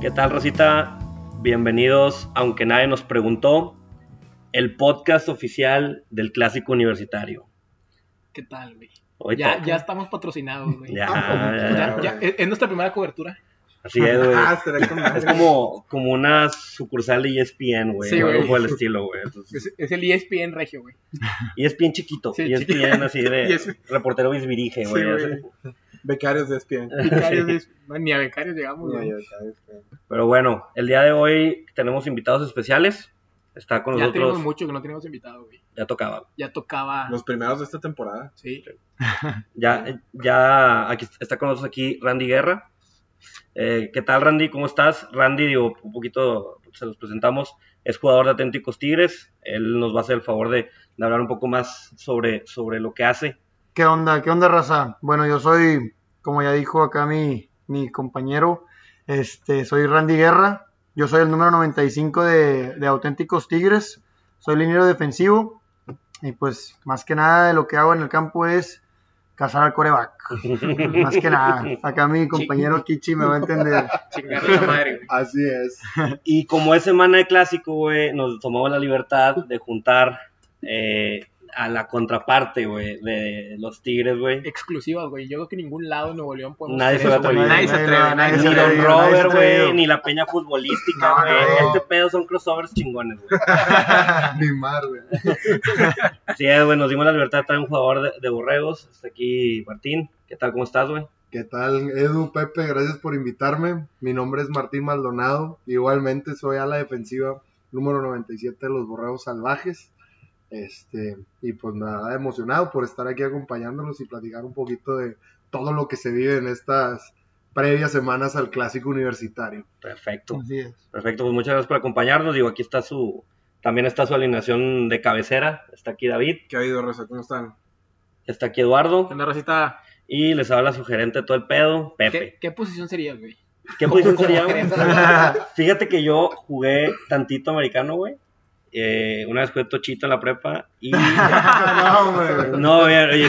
¿Qué tal, Rosita? Bienvenidos, aunque nadie nos preguntó, el podcast oficial del Clásico Universitario. ¿Qué tal, güey? Hoy Ya, toca. ya estamos patrocinados, güey. Ya, es nuestra primera cobertura. Así es, güey. Ah, Es como, como una sucursal de E ESPN, güey. Sí, o algo por el estilo, güey. Entonces, Es, es el E ESPN regio, güey. ESPN chiquito. Sí, ESPN así de ESPN. reportero bisbirige, Sí, güey. becarios de ESPN. Becarios de- no, ni a becarios llegamos, Ya, güey. ya, ya. Pero bueno, el día de hoy tenemos invitados especiales. Está con Ya nosotros. tenemos mucho que no teníamos invitado, güey. Ya tocaba. Ya tocaba. Los primeros de esta temporada. Sí. Ya, ya aquí está con nosotros aquí Randy Guerra. Eh, ¿Qué tal, Randy? ¿Cómo estás? Randy, digo, un poquito se los presentamos. Es jugador de Auténticos Tigres. Él nos va a hacer el favor de, de hablar un poco más sobre, sobre lo que hace. ¿Qué onda? ¿Qué onda, raza? Bueno, yo soy, como ya dijo acá mi, mi compañero, este, soy Randy Guerra. Yo soy el número 95 de, de Auténticos Tigres. Soy liniero defensivo. Y pues, más que nada, de lo que hago en el campo es cazar al coreback. más que nada. Acá mi compañero Kichi me va a entender. La madre. Así es. Y como es semana de clásico, güey, nos tomamos la libertad de juntar eh, a la contraparte, güey, de los Tigres, güey. Exclusivas, güey. Yo creo que en ningún lado en Nuevo León podemos Nadie se va a atrever. Nadie se atreve. nadie Ni se Don Robert, güey, ni la peña futbolística, No, güey. no. Este pedo son crossovers chingones, güey. Ni mar, güey. Así es, güey, nos dimos la libertad de traer un jugador de, de borregos. Está aquí Martín. ¿Qué tal? ¿Cómo estás, güey? ¿Qué tal, Edu, Pepe? Gracias por invitarme. Mi nombre es Martín Maldonado. Igualmente soy a la defensiva número 97 de los Borregos Salvajes. Este, y pues nada, emocionado por estar aquí acompañándolos y platicar un poquito de todo lo que se vive en estas previas semanas al clásico universitario. Perfecto. Así es. Perfecto, pues muchas gracias por acompañarnos. Digo, aquí está su. También está su alineación de cabecera. Está aquí David. ¿Qué ha habido, Rosa? ¿Cómo están? Está aquí Eduardo. ¿Qué onda, Rosita? Y les habla su gerente de todo el pedo, ¿Qué, Pepe. ¿Qué posición serías, güey? ¿Qué, posición sería, güey? Fíjate que yo jugué tantito americano, güey. Eh, una vez jugué tochito en la prepa. Y. no, güey. No, oye, oye,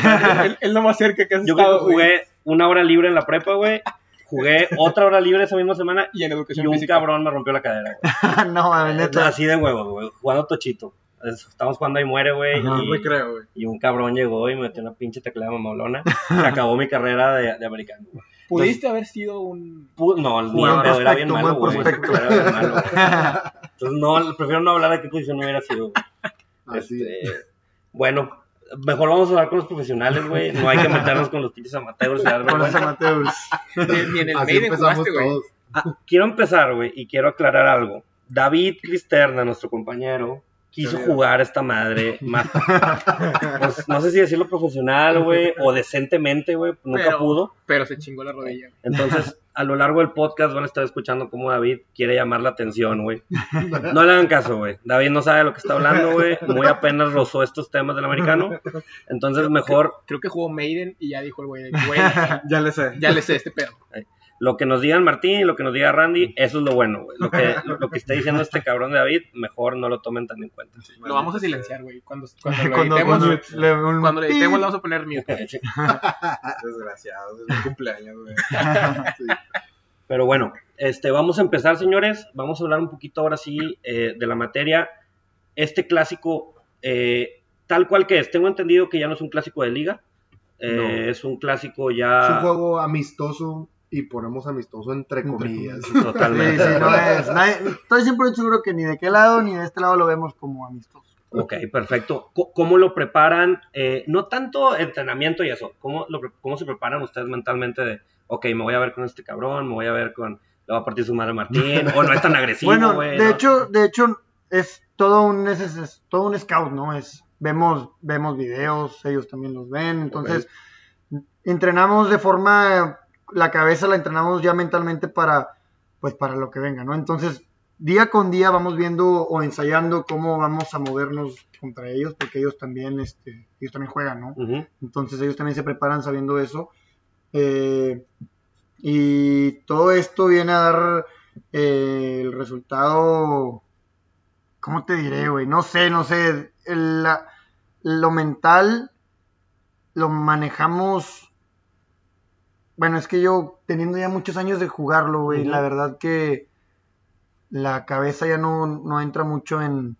Es lo más cerca que has yo creo estado, que güey. jugué una hora libre en la prepa, güey. Jugué otra hora libre esa misma semana Y en y educación un física. cabrón me rompió la cadera, güey. no, mames, neta. Así de huevos, güey. Jugando tochito. Es- Estamos jugando ahí muere, güey. Ajá, y- creo, güey. Y un cabrón llegó y me metió una pinche teclada mamalona. Se acabó mi carrera de, de americano. güey. Pudiste haber sido un. No, ni pedo, era bien malo, güey. Era bien malo, güey. Entonces, no, prefiero no hablar de qué posición hubiera sido. güey. Así Este, bueno, mejor vamos a hablar con los profesionales, güey. No hay que meternos con los pinches amateurs. Con los amateurs. Ni, en el Así Maiden empezamos jugaste, güey. todos. Quiero empezar, güey, y quiero aclarar algo. David Cristerna, nuestro compañero, quiso jugar esta madre más. pues, no sé si decirlo profesional, güey, o decentemente, güey. Nunca Pero- pudo. Pero se chingó la rodilla. Entonces, a lo largo del podcast van a estar escuchando cómo David quiere llamar la atención, güey. No le hagan caso, güey. David no sabe de lo que está hablando, güey. Muy apenas rozó estos temas del americano. Entonces, mejor Creo que jugó Maiden y ya dijo el güey, de, güey, Ya le sé. ya le sé este pedo. Lo que nos digan Martín y lo que nos diga Randy, eso es lo bueno, güey. Lo que, lo, lo que está diciendo este cabrón de David, mejor no lo tomen tan en cuenta. Lo vamos a silenciar, güey. Cuando, cuando lo Cuando, editemos, cuando le- un- cuando editemos, le vamos a poner mute. Desgraciado. Es mi cumpleaños, güey. Pero bueno, este, vamos a empezar, señores. Vamos a hablar un poquito ahora sí eh, de la materia. Este clásico, eh, tal cual que es, tengo entendido que ya no es un clásico de liga. Eh, No. Es un clásico Es un ya juego amistoso y ponemos amistoso entre comillas. Sí, totalmente. sí, no es. nadie- estoy siempre seguro que ni de qué lado ni de este lado lo vemos como amistoso. Ok, perfecto. ¿Cómo lo preparan? Eh, no tanto entrenamiento y eso. ¿Cómo, lo ¿Cómo se preparan ustedes mentalmente de, ok, me voy a ver con este cabrón, me voy a ver con, le va a partir su madre Martín, o no es tan agresivo, bueno, güey, de ¿no? hecho, de hecho es todo un es, es- es todo un scout, ¿no? Es vemos vemos videos, ellos también los ven, entonces entrenamos de forma la cabeza la entrenamos ya mentalmente para pues para lo que venga, ¿no? Entonces, día con día vamos viendo o ensayando cómo vamos a movernos contra ellos porque ellos también este ellos también juegan, ¿no? Entonces ellos también se preparan sabiendo eso. Eh, y todo esto viene a dar eh, el resultado, ¿cómo te diré, güey? No sé, no sé. El- la- lo mental lo manejamos. Bueno, es que yo, teniendo ya muchos años de jugarlo, güey, la verdad que la cabeza ya no, no entra mucho en,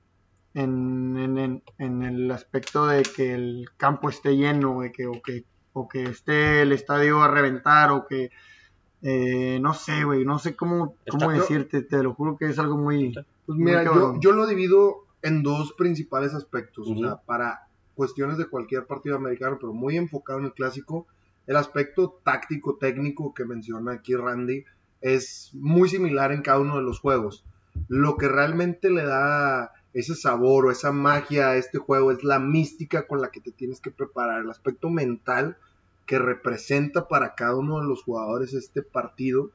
en, en- en- en el aspecto de que el campo esté lleno, de que, o, que, o que esté el estadio a reventar, o que, eh, no sé, güey, no sé cómo, cómo decirte, te lo juro que es algo muy... Pues Muy mira, yo, cabrón. yo lo divido en dos principales aspectos. O sea, para cuestiones de cualquier partido americano, pero muy enfocado en el clásico, el aspecto táctico, técnico que menciona aquí Randy es muy similar en cada uno de los juegos. Lo que realmente le da ese sabor o esa magia a este juego es la mística con la que te tienes que preparar, el aspecto mental que representa para cada uno de los jugadores este partido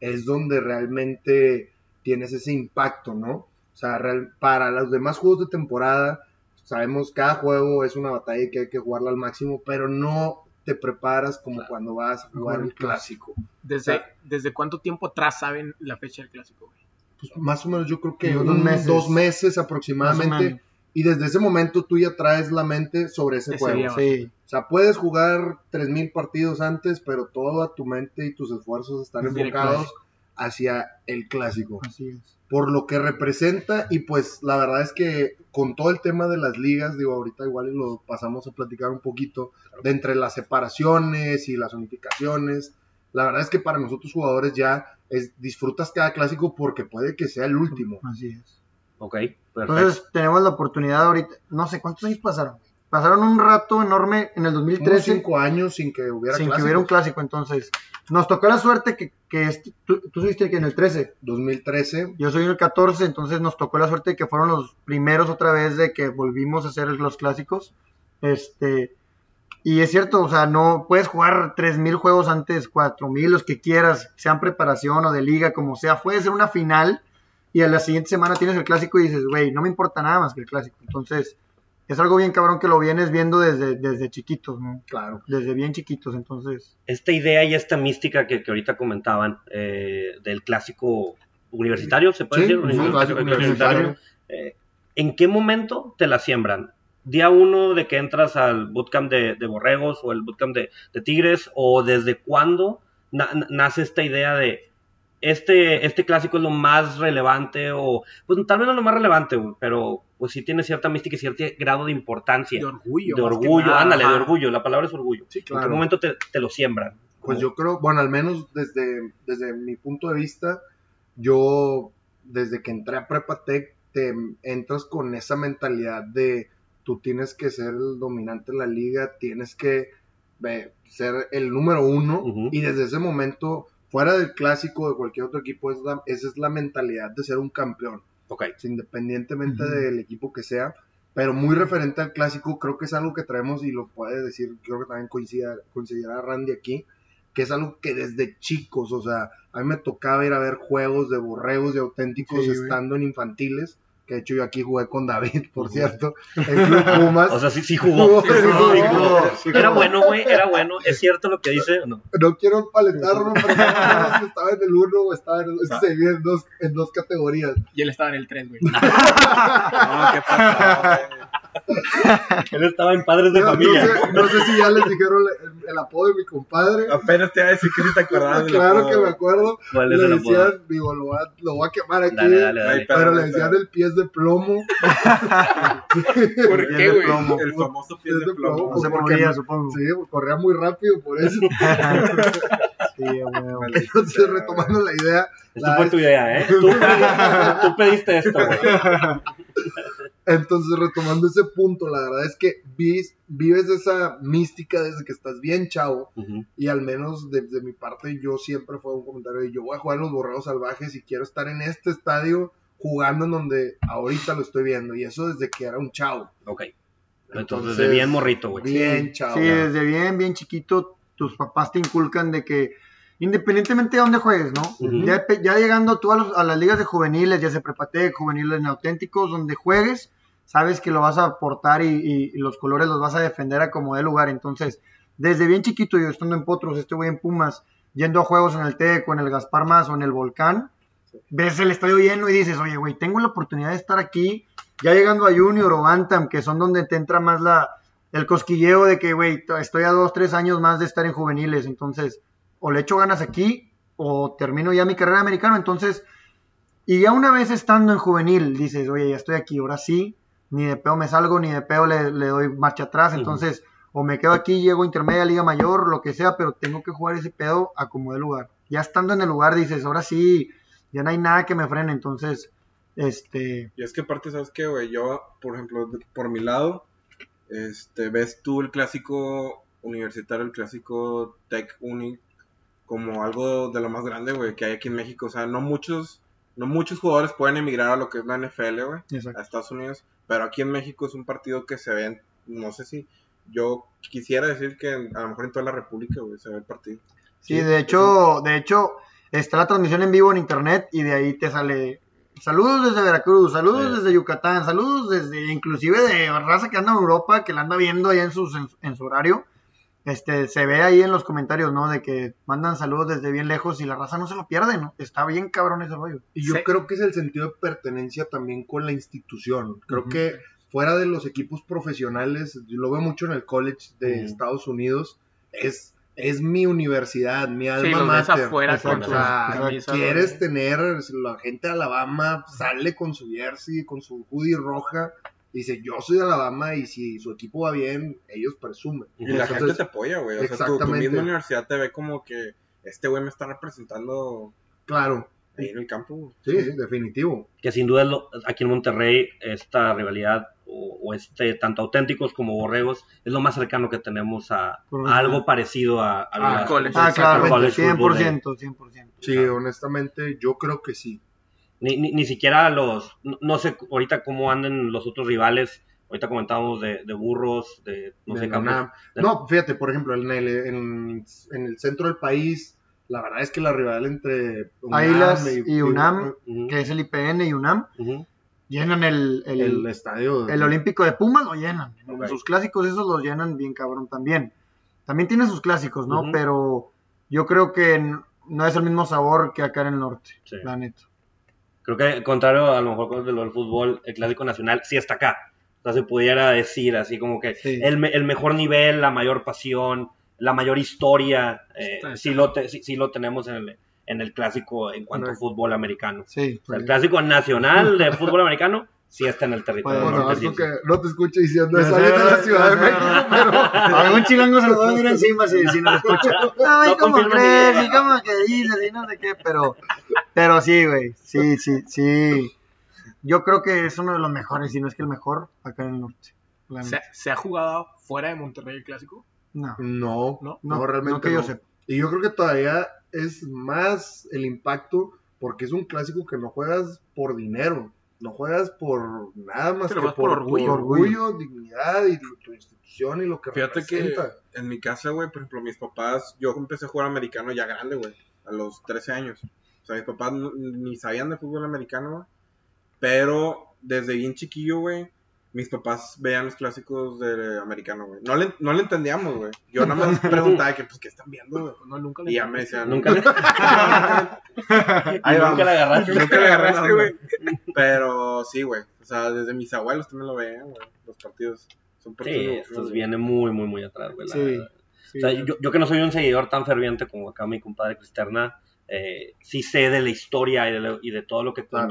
es donde realmente tienes ese impacto, ¿no? O sea, para los demás juegos de temporada, sabemos cada juego es una batalla que hay que jugarla al máximo, pero no te preparas como cuando vas a jugar el clásico. ¿Desde. ¿Desde cuánto tiempo atrás saben la fecha del clásico, güey? Pues más o menos yo creo que Unos dos meses. dos aproximadamente. Y desde ese momento tú ya traes la mente sobre ese Ese juego. día. Sí, O sea, puedes jugar 3.000 partidos antes, pero toda tu mente y tus esfuerzos están enfocados hacia el clásico. así es. por lo que representa y pues la verdad es que con todo el tema de las ligas, digo, ahorita igual y lo pasamos a platicar un poquito de entre las separaciones y las unificaciones, la verdad es que para nosotros jugadores ya es, disfrutas cada clásico porque puede que sea el último. Así es. Ok, perfecto. Entonces tenemos la oportunidad ahorita, no sé cuántos años pasaron. Pasaron un rato enorme en el Unos 2013 cinco años sin que hubiera sin que hubiera un clásico. Entonces nos tocó la suerte que, que este- tú, tú subiste que en el 13, 2013, yo soy en el 14, entonces nos tocó la suerte de que fueron los primeros otra vez de que volvimos a hacer los clásicos. Este, y es cierto, o sea, no puedes jugar 3000 juegos antes, 4000, los que quieras, sean preparación o de liga, como sea. Puede ser una final y a la siguiente semana tienes el clásico y dices, güey, no me importa nada más que el clásico. Entonces, es algo bien cabrón que lo vienes viendo desde, desde chiquitos, ¿no? claro. Desde bien chiquitos, entonces. esta idea y esta mística que, que ahorita comentaban eh, del clásico universitario, ¿se puede Sí, decir? clásico universitario. Eh, ¿En qué momento te la siembran? ¿Día uno de que entras al bootcamp de, de borregos o el bootcamp de, de tigres? ¿O desde cuándo na- na- nace esta idea de este, este clásico es lo más relevante? O, pues tal vez no lo más relevante, pero pues sí tiene cierta mística y cierto grado de importancia. De orgullo. de orgullo, ándale, de orgullo, la palabra es orgullo. Sí, ¿En qué claro. momento te, te lo siembran? Pues yo creo, bueno, al menos desde, desde mi punto de vista, yo desde que entré a Prepa Tech, te entras con esa mentalidad de tú tienes que ser el dominante en la liga, tienes que eh, ser el número uno, y desde ese momento, fuera del clásico de cualquier otro equipo, es la- esa es la mentalidad de ser un campeón Ok. independientemente del equipo que sea, pero muy referente al clásico, creo que es algo que traemos y lo puede decir, creo que también coincida, coincidirá Randy aquí, que es algo que desde chicos, o sea, a mí me tocaba ir a ver juegos de borregos y auténticos Sí, güey. estando en infantiles, que de hecho yo aquí jugué con David, por cierto, en Club Pumas. O sea, sí, sí jugó. Sí jugó, Sí sí jugó. jugó, sí Era bueno, güey, era bueno. ¿Es cierto lo que dice? o No. no quiero paletarlo, pero estaba en el 1 o estaba en, es que se divide en dos, en dos categorías. Y él estaba en el 3, güey. No, ¿qué pasó? Él estaba en Padres de No, no Familia. sé, no sé si ya les dijeron el, el apodo de mi compadre. Apenas te iba a decir que si te acordabas. Claro apodo. que me acuerdo. ¿Cuál es Le el apodo? decían, digo, lo voy a, lo voy a quemar aquí. Dale, Pero le decían el pies de plomo. ¿Por qué, güey? plomo. El famoso pie Pies de plomo. plomo. No se porque moría, no- supongo. Sí, corría muy rápido por eso. Sí, a huevo. Entonces, retomando la idea, Esta la- fue tu idea, ¿eh? Tú, pediste- tú pediste esto, güey. entonces retomando ese punto, la verdad es que vis- vives esa mística desde que estás bien chavo. Y al menos desde mi parte, yo siempre fue un comentario de yo voy a jugar en los borreos salvajes y quiero estar en este estadio jugando en donde ahorita lo estoy viendo. Y eso desde que era un chavo. Ok. Entonces, Entonces, de bien morrito, güey. Bien chavo. Sí, desde bien, bien chiquito, tus papás te inculcan de que independientemente de dónde juegues, ¿no? Ya, llegando tú a, los- a las ligas de juveniles, ya sea prepatec, juveniles en auténticos, donde juegues, sabes que lo vas a aportar y, y- y los colores los vas a defender a como de lugar. Entonces, desde bien chiquito, yo estando en Potros, este güey en Pumas, yendo a juegos en el TEC, en el Gaspar Más o en el Volcán, ves el estadio lleno y dices, oye, güey, tengo la oportunidad de estar aquí, ya llegando a Junior o Bantam, que son donde te entra más la, el cosquilleo de que, güey, estoy a dos, tres años más de estar en juveniles, entonces, o le echo ganas aquí, o termino ya mi carrera americana, entonces, Y ya una vez estando en juvenil, dices, oye, ya estoy aquí, ahora sí, ni de peo me salgo, ni de peo le, le doy marcha atrás, entonces o me quedo aquí, llego a intermedia, liga mayor, lo que sea, pero tengo que jugar ese pedo a como de lugar. Ya estando en el lugar, dices, ahora sí, ya no hay nada que me frene, entonces, este, Y es que aparte, ¿sabes qué, güey? Yo, por ejemplo, por mi lado, este, ves tú el clásico universitario, el clásico Tech Uni, como algo de lo más grande, güey, que hay aquí en México. O sea, no muchos, no muchos jugadores pueden emigrar a lo que es la NFL, güey, a Estados Unidos, pero aquí en México es un partido que se ve, en- no sé si, yo quisiera decir que en- a lo mejor en toda la República, güey, se ve el partido. Sí, de hecho, de hecho, está la transmisión en vivo en internet y de ahí te sale saludos desde Veracruz, saludos Sí. desde Yucatán, saludos desde inclusive de raza que anda en Europa, que la anda viendo ahí en, sus, en, en su horario. Este, se ve ahí en los comentarios, ¿no? De que mandan saludos desde bien lejos y la raza no se lo pierde, ¿no? Está bien cabrón ese rollo. Y yo Sí. creo que es el sentido de pertenencia también con la institución. Creo que fuera de los equipos profesionales, yo lo veo mucho en el college de. Estados Unidos, es, es mi universidad, mi alma Sí, mater. afuera con O sus sea, camisas, quieres tener, la gente de Alabama sale con su jersey, con su hoodie roja, dice, yo soy de Alabama y si su equipo va bien, ellos presumen. Y la Entonces, gente te apoya, güey. O sea, tu, tu exactamente. misma universidad te ve como que este güey me está representando Claro, ahí en el campo, sí, sí, definitivo. que sin duda lo- aquí en Monterrey esta rivalidad o, o este tanto auténticos como borregos es lo más cercano que tenemos a, algo parecido a, a Ah, la- college. Ah, claro, college football de- 100%, 100%. Sí, Claro. honestamente, yo creo que sí. Ni, ni, ni siquiera los, no, no sé ahorita cómo anden los otros rivales, ahorita comentábamos de, de burros, de no de sé, campos. De- No, fíjate, por ejemplo, en el, en, en el centro del país, la verdad es que la rivalidad entre UNAM Águilas y UNAM, Ujú, que es el IPN y UNAM, llenan el, el, el, estadio. El Olímpico de Pumas lo llenan. Sus clásicos esos los llenan bien cabrón también. También tiene sus clásicos, ¿no? Pero yo creo que no es el mismo sabor que acá en el norte, Sí. la neta. Creo que contrario a lo mejor con el del fútbol, el clásico nacional sí está acá. O sea, se pudiera decir así como que Sí. el, el mejor nivel, la mayor pasión, la mayor historia, eh, Está- sí, lo te- sí, sí lo tenemos en el, en el clásico en cuanto a fútbol americano. Sí. O sea, el clásico nacional de fútbol americano sí está en el territorio Bueno, norte. algo sí, que no te escucho diciendo eso sé, de la Ciudad de México, pero Algún chilango se lo va a venir encima si, si nos escucha. Ay, No ¿cómo crees? ¿Y cómo que dices? Y no sé qué, pero, pero sí, güey. Sí, sí, sí. Yo creo que es uno de los mejores, si no es que el mejor, acá en el norte. ¿Se, ha jugado fuera de Monterrey el clásico? No, no, ¿No? no, no, realmente no que yo no. sepa. Y yo creo que todavía es más el impacto porque es un clásico que no juegas por dinero, no juegas por nada más que por por, orgullo. dignidad y tu institución y lo que Fíjate que en mi casa, güey, por ejemplo, mis papás, yo empecé a jugar americano ya grande, güey, a los 13 años. O sea, mis papás ni sabían de fútbol americano, güey. Pero desde bien chiquillo, güey, mis papás veían los clásicos de americano, güey. No le, no le entendíamos, güey. Yo nada más preguntaba que, pues, ¿qué están viendo, güey? No, nunca le Y ya me decían, Nunca le, Ahí nunca le agarraste. Nunca le agarraste, güey. Pero sí, güey. O sea, desde mis abuelos también lo veían, güey. Los partidos. Son partidos. Sí, esto viene muy, muy, muy atrás, güey. la Sí. verdad. Sí. O sea, yo, yo que no soy un seguidor tan ferviente como acá mi compadre Cristerna, eh, sí sé de la historia y de, lo- y de todo lo que Claro.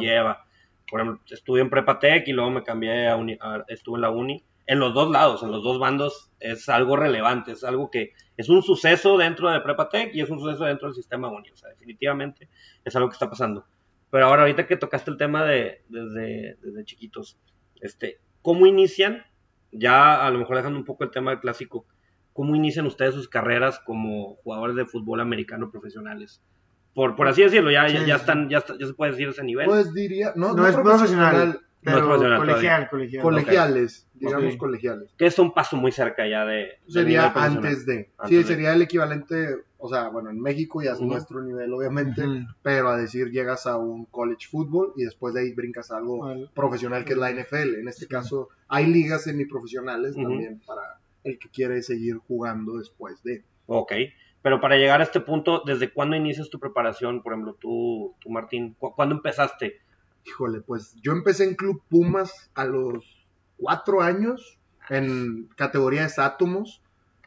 Por ejemplo, estuve en Prepa Tech y luego me cambié a, uni- a- estuve en la uni. En los dos lados, en los dos bandos, es algo relevante, es algo que es un suceso dentro de Prepa Tech y es un suceso dentro del sistema uni. O sea, definitivamente es algo que está pasando. Pero ahora, ahorita que tocaste el tema de desde, desde chiquitos, este, ¿cómo inician? Ya a lo mejor dejando un poco el tema clásico, ¿cómo inician ustedes sus carreras como jugadores de fútbol americano profesionales? Por, por así decirlo, ya, ya, Sí, ya sí. están, ya, está- ya se puede decir ese nivel. Pues diría, no, No es profesional, pero No es profesional colegial, colegial. colegiales, digamos colegiales. que es un paso muy cerca ya de... Sería antes de. Antes sí, de. sería el equivalente, o sea, bueno, en México ya es Ujú. nuestro nivel, obviamente, pero a decir llegas a un college football y después de ahí brincas a algo Al- profesional que es la NFL. En este caso, hay ligas semiprofesionales también para el que quiere seguir jugando después de. Ok, pero para llegar a este punto, ¿desde cuándo inicias tu preparación? Por ejemplo, tú, tú Martín, ¿cu- ¿cuándo empezaste? Híjole, pues yo empecé en Club Pumas a los cuatro años en categorías átomos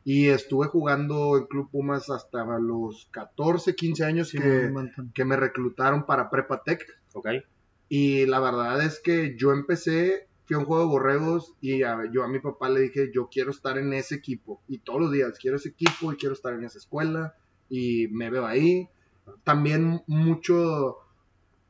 y estuve jugando en Club Pumas hasta los 14, 15 años Sí, que, que me reclutaron para Prepa Tech. Ok, Y la verdad es que yo empecé, fui a un juego de borregos y a- yo a mi papá le dije, yo quiero estar en ese equipo. Y todos los días, quiero ese equipo y quiero estar en esa escuela y me veo ahí. También mucho,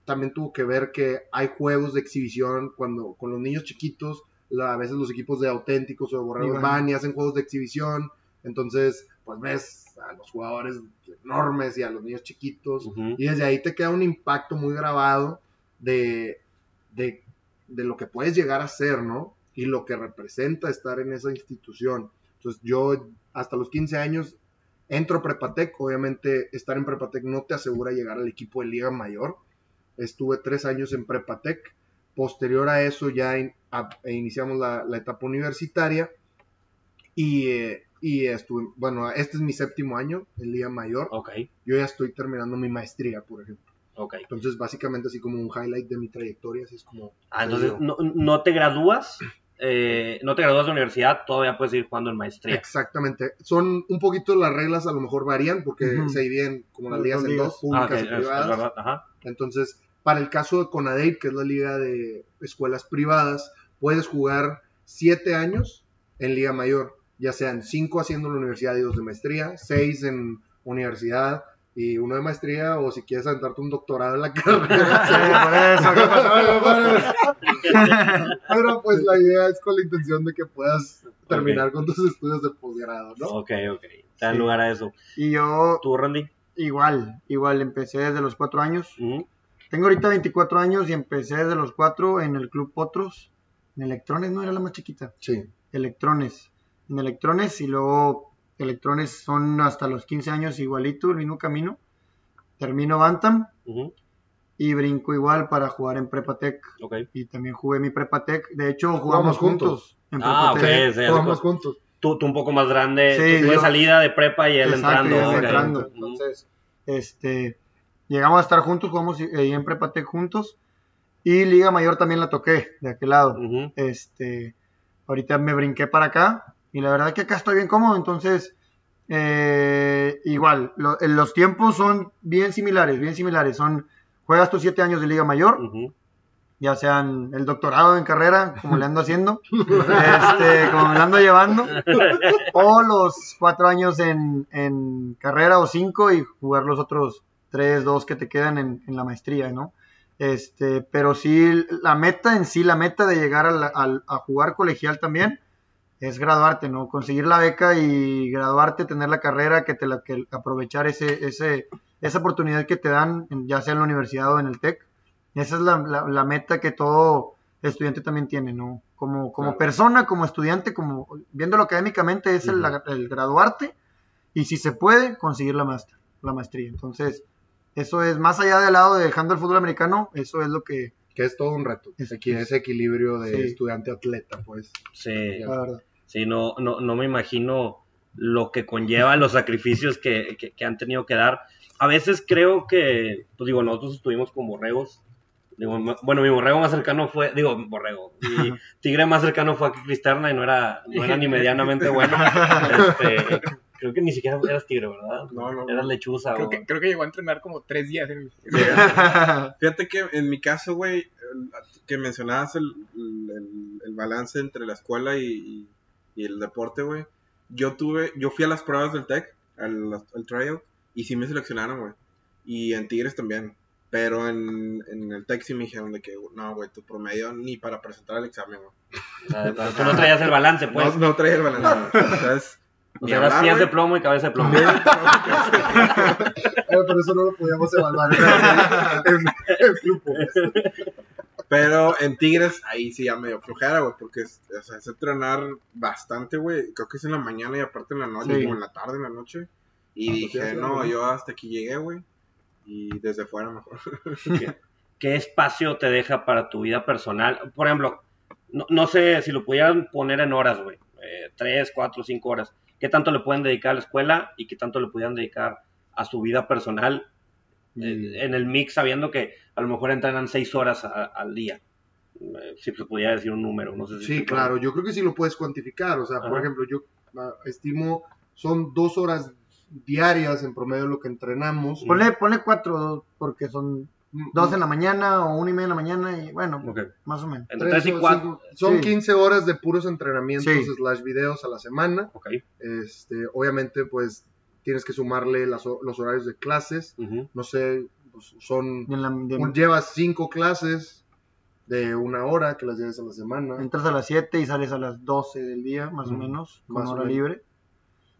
también tuvo que ver que hay juegos de exhibición cuando con los niños chiquitos, la- a veces los equipos de auténticos o de borregos Iban. van y hacen juegos de exhibición. Entonces, pues ves a los jugadores enormes y a los niños chiquitos. Ujú. Y desde ahí te queda un impacto muy grabado de, de, de lo que puedes llegar a ser, ¿no? Y lo que representa estar en esa institución. Entonces yo hasta los 15 años entro a Prepatec. Obviamente estar en Prepatec no te asegura llegar al equipo de Liga Mayor. Estuve tres años en Prepatec. Posterior a eso ya in- a- e iniciamos la, la etapa universitaria. Y, eh, y estuve, bueno, este es mi séptimo año en Liga Mayor. Ok, Yo ya estoy terminando mi maestría, por ejemplo. Ok. Entonces, básicamente, así como un highlight de mi trayectoria, así es como. Ah, entonces no, no te gradúas, eh, no te gradúas de universidad, todavía puedes ir jugando en maestría. Exactamente. Son un poquito las reglas, a lo mejor varían, porque Ujú. se dividen como las ligas en dos, Ah, públicas ok, y es, es privadas. verdad, ajá. Entonces, para el caso de CONADEIP, que es la liga de escuelas privadas, puedes jugar siete años en Liga Mayor, ya sean cinco haciendo la universidad y dos de maestría, seis en universidad y uno de maestría, o si quieres aventarte un doctorado en la carrera. Sí, por eso. Pero pues la idea es con la intención de que puedas terminar con tus estudios de posgrado, ¿no? Ok, ok. Te dan Sí. lugar a eso. Y yo ¿Tú, Randy? igual, igual empecé desde los cuatro años. Tengo ahorita 24 años y empecé desde los cuatro en el Club Potros. En Electrones, no era la más chiquita. Sí. Electrones. En Electrones y luego Electrones son hasta los 15 años igualito, el mismo camino. Termino Bantam y brinco igual para jugar en Prepatec. Y también jugué mi Prepatec. De hecho, Jugamos jugamos juntos. juntos. en Ah, sí, Jugamos juntos. Tú, tú un poco más grande, Sí, tú de yo- salida de prepa y él Exacto, entrando. entrando. Entonces, este, llegamos a estar juntos, jugamos ahí en Prepatec juntos. Y Liga Mayor también la toqué de aquel lado. Este, ahorita me brinqué para acá y la verdad que acá estoy bien cómodo, entonces eh, igual, lo- eh, los tiempos son bien similares, bien similares, son, juegas tus siete años de Liga Mayor, ya sean el doctorado en carrera, como le ando haciendo, este, como me lo ando llevando, o los cuatro años en, en carrera o cinco y jugar los otros tres, dos que te quedan en, en la maestría, ¿no? Este, pero sí, la meta en sí, la meta de llegar a, la- al- a jugar colegial también es graduarte, ¿no? Conseguir la beca y graduarte, tener la carrera, que te la, que aprovechar ese, ese, esa oportunidad que te dan, ya sea en la universidad o en el TEC. Esa es la, la- la meta que todo estudiante también tiene, ¿no? Como, como Claro. persona, como estudiante, como viéndolo académicamente, es el, el graduarte y si se puede, conseguir la, master, la maestría. Entonces, eso es, más allá del lado de dejando el fútbol americano, eso es lo que, Que es todo un reto. Aquí ese equilibrio de Sí. estudiante-atleta, pues. Sí, la verdad. sí, no, no, no me imagino lo que conlleva los sacrificios que, que- que han tenido que dar. A veces creo que, pues digo, nosotros estuvimos con borregos. Digo, bueno, mi borrego más cercano fue, digo, borrego, mi tigre más cercano fue aquí Cristerna y no era, no era ni medianamente bueno. Este, creo que ni siquiera eras tigre, ¿verdad? No, no, no. Eras lechuza. Creo o- que, creo que llegó a entrenar como tres días en. Fíjate que en mi caso, güey, que mencionabas el, el- el balance entre la escuela y, y- y el deporte, güey. Yo tuve, yo fui a las pruebas del TEC, al, al trial, y sí me seleccionaron, güey. Y en Tigres también. Pero en, en el TEC sí me dijeron de que, no, güey, tu promedio ni para presentar el examen, güey. o sea, pero tú no traías el balance, pues. No, no traía el balance. güey. O sea, eras pies de plomo y cabeza de plomo. Pero eso no lo podíamos evaluar en en grupo. Pero en Tigres, ahí sí ya medio flojera, güey, porque es, o sea, es entrenar bastante, güey. Creo que es en la mañana y aparte en la noche, Sí. como en la tarde, en la noche. Y Ah, pues dije, no, yo hasta aquí llegué, güey. Y desde fuera mejor. ¿Qué espacio te deja para tu vida personal? Por ejemplo, no, no sé si lo pudieran poner en horas, güey. Eh, tres, cuatro, cinco horas. ¿Qué tanto le pueden dedicar a la escuela y qué tanto le pudieran dedicar a su vida personal eh, en el mix, sabiendo que a lo mejor entrenan seis horas a- al día? Eh, si se pudiera decir un número, no sé si Sí, puede. claro, yo creo que sí lo puedes cuantificar. O sea, por ejemplo, yo ah, estimo, son dos horas diarias en promedio lo que entrenamos. Ponle, ponle cuatro, porque son dos en la mañana o una y media en la mañana y bueno, más o menos. Entre Tres 3 y o 4. cinco- Son Sí. 15 horas de puros entrenamientos Sí. slash videos a la semana. Este, obviamente, pues tienes que sumarle las los horarios de clases. No sé, pues, son. La- de- un- llevas cinco clases de una hora que las lleves a la semana. entras a las 7 y sales a las 12 del día, más o menos, con más hora menos. libre.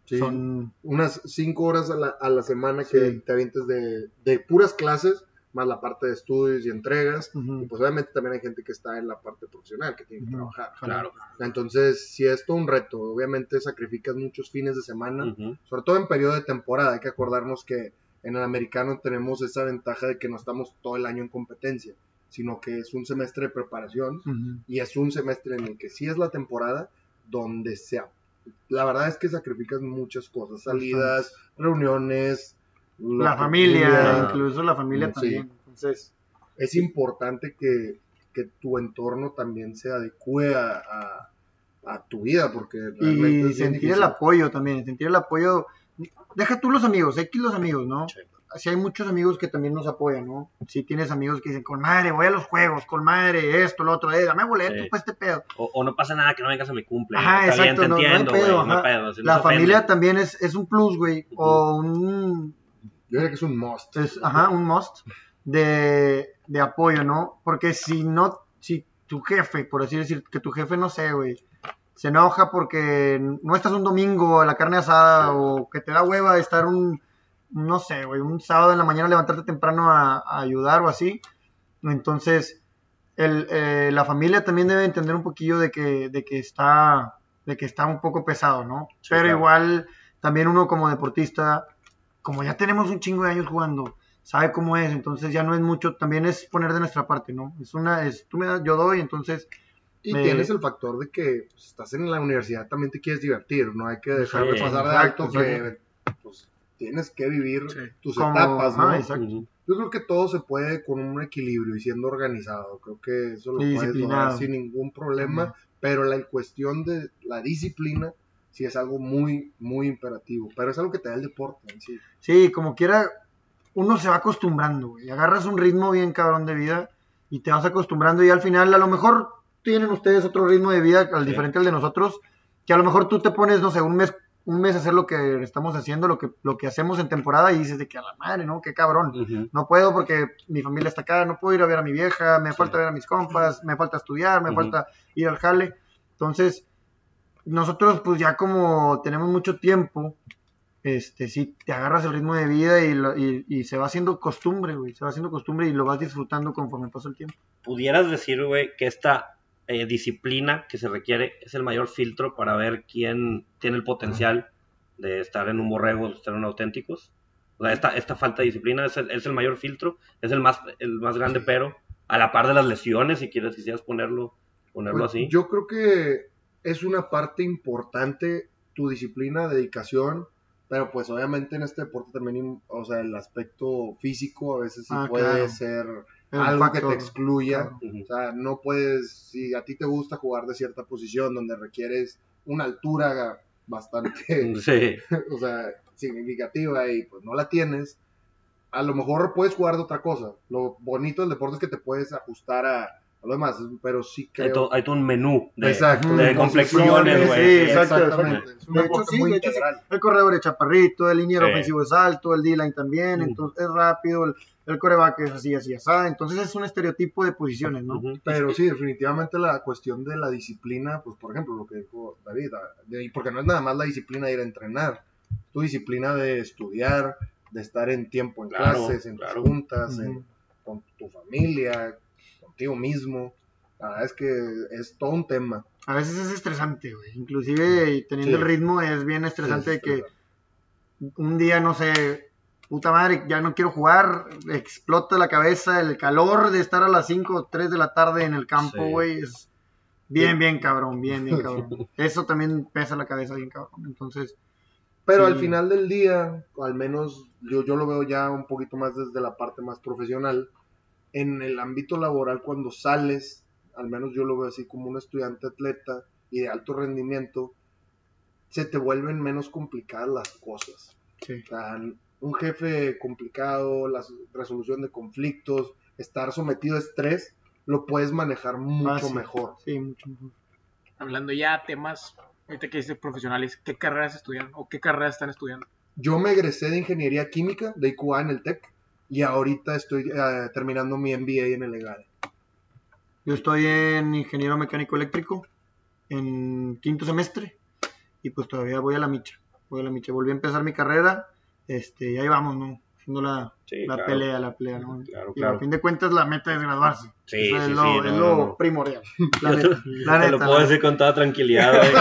Sí, Son Unas cinco horas a la, a la semana que Sí. te avientes de, de puras clases, más la parte de estudios y entregas. ujú, Y pues obviamente también hay gente que está en la parte profesional, que tiene que Ujú. trabajar. Claro. Entonces, si es todo un reto, obviamente sacrificas muchos fines de semana, Ujú. sobre todo en periodo de temporada. Hay que acordarnos que en el americano tenemos esa ventaja de que no estamos todo el año en competencia, sino que es un semestre de preparación y es un semestre en el que sí es la temporada donde sea. La verdad es que sacrificas muchas cosas, salidas, reuniones, lo La que- familia, Ah. incluso la familia Sí. también. Entonces, es importante que, que tu entorno también se adecue a, a- a tu vida, porque realmente y sentir el difícil. apoyo también, sentir el apoyo. Deja tú los amigos, X los amigos, ¿no? Sí. Si hay muchos amigos que también nos apoyan, ¿no? Si tienes amigos que dicen, con madre, voy a los juegos, con madre, esto, lo otro, eh, dame boleto Sí. para este pedo. O, o no pasa nada que no vengas a mi cumple. Ajá, Está bien, exacto, te no- no hay entiendo, pedo, No hay pedo, si La familia también es, es un plus, güey, Ujú. o un, Yo diría que es un must. es, ajá, un must de, de apoyo, ¿no? Porque si no, si tu jefe, por así decir, que tu jefe, no sé, güey, se enoja porque no estás un domingo a la carne asada o que te da hueva estar un, no sé, güey, un sábado en la mañana levantarte temprano a, a ayudar o así. Entonces, el, eh, la familia también debe entender un poquillo de que, de que está de que está un poco pesado, ¿no? Sí, Pero claro. igual, también uno como deportista, como ya tenemos un chingo de años jugando, sabe cómo es, entonces ya no es mucho, también es poner de nuestra parte, ¿no? Es una, es, tú me das, yo doy, entonces, Y Me- tienes el factor de que pues, estás en la universidad, también te quieres divertir, no hay que dejar de Sí, pasar de exacto, alto que pues, tienes que vivir Sí. tus como, etapas, ¿no? ajá, exacto. Yo creo que todo se puede con un equilibrio y siendo organizado. Creo que eso lo puedes lograr sin ningún problema. Pero la cuestión de la disciplina sí es algo muy, muy imperativo. Pero es algo que te da el deporte en sí. Sí, como quiera, uno se va acostumbrando, güey. Agarras un ritmo bien cabrón de vida y te vas acostumbrando y al final a lo mejor tienen ustedes otro ritmo de vida al Sí. diferente al de nosotros, que a lo mejor tú te pones, no sé, un mes un mes a hacer lo que estamos haciendo, lo que lo que hacemos en temporada y dices de que a la madre, ¿no? Qué cabrón. No puedo porque mi familia está acá, no puedo ir a ver a mi vieja, me Sí. falta ver a mis compas, me falta estudiar, me falta ir al jale. Entonces, nosotros pues ya como tenemos mucho tiempo, este, sí, te agarras el ritmo de vida y, lo- y, y se va haciendo costumbre, güey, se va haciendo costumbre y lo vas disfrutando conforme pasa el tiempo. pudieras decir, güey, que esta eh, disciplina que se requiere es el mayor filtro para ver quién tiene el potencial de estar en un borrego, de estar en auténticos? O sea, esta, esta falta de disciplina es el, es el mayor filtro, es el más, el más grande, pero a la par de las lesiones, si quieres, quisieras ponerlo, ponerlo Pues, así. Yo creo que es una parte importante tu disciplina, dedicación. Pero pues obviamente en este deporte también, o sea, el aspecto físico a veces sí Ah, puede claro. ser El algo que te excluya. claro. O sea, no puedes, si a ti te gusta jugar de cierta posición donde requieres una altura bastante, Sí, o sea, significativa y pues no la tienes, a lo mejor puedes jugar de otra cosa. Lo bonito del deporte es que te puedes ajustar a lo demás, pero sí hay, creo... todo, hay todo un menú de, Exacto, de complexiones, güey. Sí, exactamente. Es un De hecho, sí, muy de hecho, sí. integral. El corredor es chaparrito, el liniero Sí. ofensivo es alto, el D-line también, Mm. entonces es rápido, el, el coreback es así, así, así. Entonces es un estereotipo de posiciones, ¿no? Pero sí, definitivamente la cuestión de la disciplina, pues por ejemplo, lo que dijo David, ah, de- porque no es nada más la disciplina de ir a entrenar, es tu disciplina de estudiar, de estar en tiempo en Claro, clases, en claro. tus juntas, en- con tu familia, contigo mismo. La verdad es que es todo un tema. A veces es estresante, güey. Inclusive y teniendo Sí. el ritmo es bien estresante Sí, de que un día, no sé, puta madre, ya no quiero jugar, explota la cabeza, el calor de estar a las 5 o 3 de la tarde en el campo, Sí. güey, es bien, bien cabrón, bien, bien cabrón. Eso también pesa la cabeza bien cabrón. Entonces, Pero al final del día, al menos yo, yo lo veo ya un poquito más desde la parte más profesional, en el ámbito laboral cuando sales, al menos yo lo veo así como un estudiante atleta y de alto rendimiento, se te vuelven menos complicadas las cosas. sí. O sea, un jefe complicado, la resolución de conflictos, estar sometido a estrés, lo puedes manejar mucho Fácil. mejor. Sí, mucho mejor. Hablando ya temas, ahorita que dices profesionales, ¿qué carreras estudian o qué carreras están estudiando? Yo me egresé de ingeniería química de IQA en el TEC y ahorita estoy eh, terminando mi MBA en el EGADE. Yo estoy en ingeniero mecánico eléctrico en quinto semestre y pues todavía voy a la micha. Voy a la micha. Volví a empezar mi carrera este, y ahí vamos, ¿no? Haciendo la, Sí, la claro. pelea, la pelea, ¿no? Claro, y claro. a fin de cuentas la meta es graduarse. Sí, Eso sí, es lo, sí, es no, lo no, primordial. La te, neta, te lo puedo decir con toda tranquilidad, güey.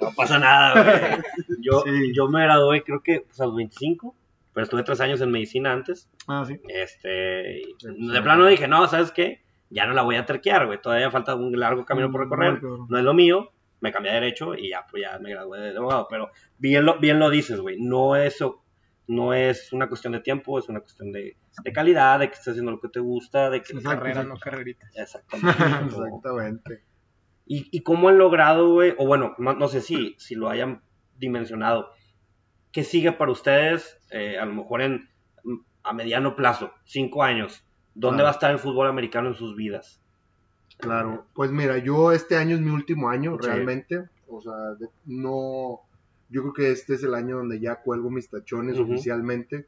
No pasa nada, güey. Yo, yo me gradué, creo que pues, a los 25, pero estuve tres años en medicina antes. Ah, sí. Este, de plano dije, no, ¿sabes qué? Ya no la voy a terquear, güey. Todavía falta un largo camino por recorrer. No es lo mío. Me cambié a derecho y ya, pues ya me gradué de abogado. Pero bien lo, bien lo dices, güey. No es, no es una cuestión de tiempo, es una cuestión de, de calidad, de que estés haciendo lo que te gusta, de que... Exacto, Carrera, exacto. no carreritas. Exactamente. Exactamente. ¿Y, y cómo han logrado, güey? O bueno, no, no sé si, si lo hayan dimensionado. ¿Qué sigue para ustedes, eh, a lo mejor en a mediano plazo, cinco años? ¿Dónde Claro. va a estar el fútbol americano en sus vidas? Claro, pues mira, yo este año es mi último año Sí. realmente, o sea, de- no, yo creo que este es el año donde ya cuelgo mis tachones oficialmente,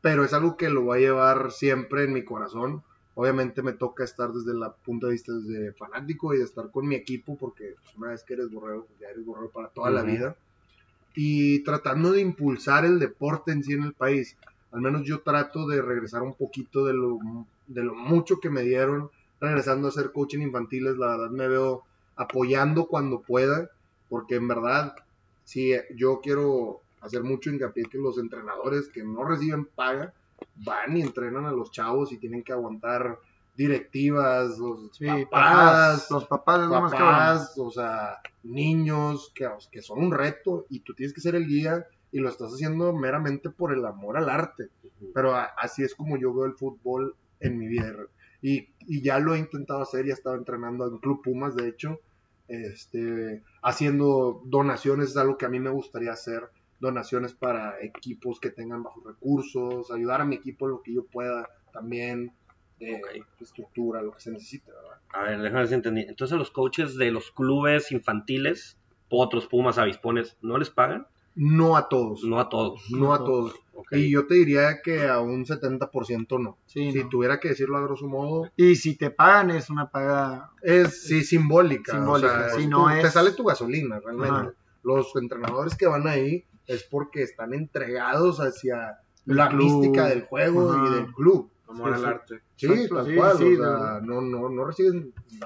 pero es algo que lo voy a llevar siempre en mi corazón. Obviamente me toca estar desde el punto de vista de fanático y de estar con mi equipo, porque pues, una vez que eres borrego, pues, ya eres borrego para toda la vida. Y tratando de impulsar el deporte en sí en el país. Al menos yo trato de regresar un poquito de lo, de lo mucho que me dieron regresando a hacer coaching infantiles. La verdad me veo apoyando cuando pueda, porque en verdad, sí, yo quiero hacer mucho hincapié que los entrenadores que no reciben paga van y entrenan a los chavos y tienen que aguantar directivas, los Sí, papás, papás, los papás es más papás, o sea, niños que, que son un reto y tú tienes que ser el guía y lo estás haciendo meramente por el amor al arte. Pero a- así es como yo veo el fútbol en mi vida. Y, y ya lo he intentado hacer, ya estaba entrenando en Club Pumas, de hecho, este, haciendo donaciones, es algo que a mí me gustaría hacer, donaciones para equipos que tengan bajos recursos, ayudar a mi equipo en lo que yo pueda también, estructura, lo que se necesite, ¿verdad? A ver, déjame ver si entendí. Entonces, los coaches de los clubes infantiles, potros, pumas, avispones, ¿no les pagan? No a todos, No a todos. no a todos. Y yo te diría que a un 70% no. Sí, si no. tuviera que decirlo a grosso modo, Y si te pagan es una paga es sí simbólica. Simbólica, o sea, sí, es no tu- es- Te sale tu gasolina, realmente. Ajá. Los entrenadores que van ahí es porque están entregados hacia El la club. mística del juego Ajá. y del club. Amor al sí. arte. Sí, tal sí, cual. sí, o de sea, verdad. no, no, no recibes,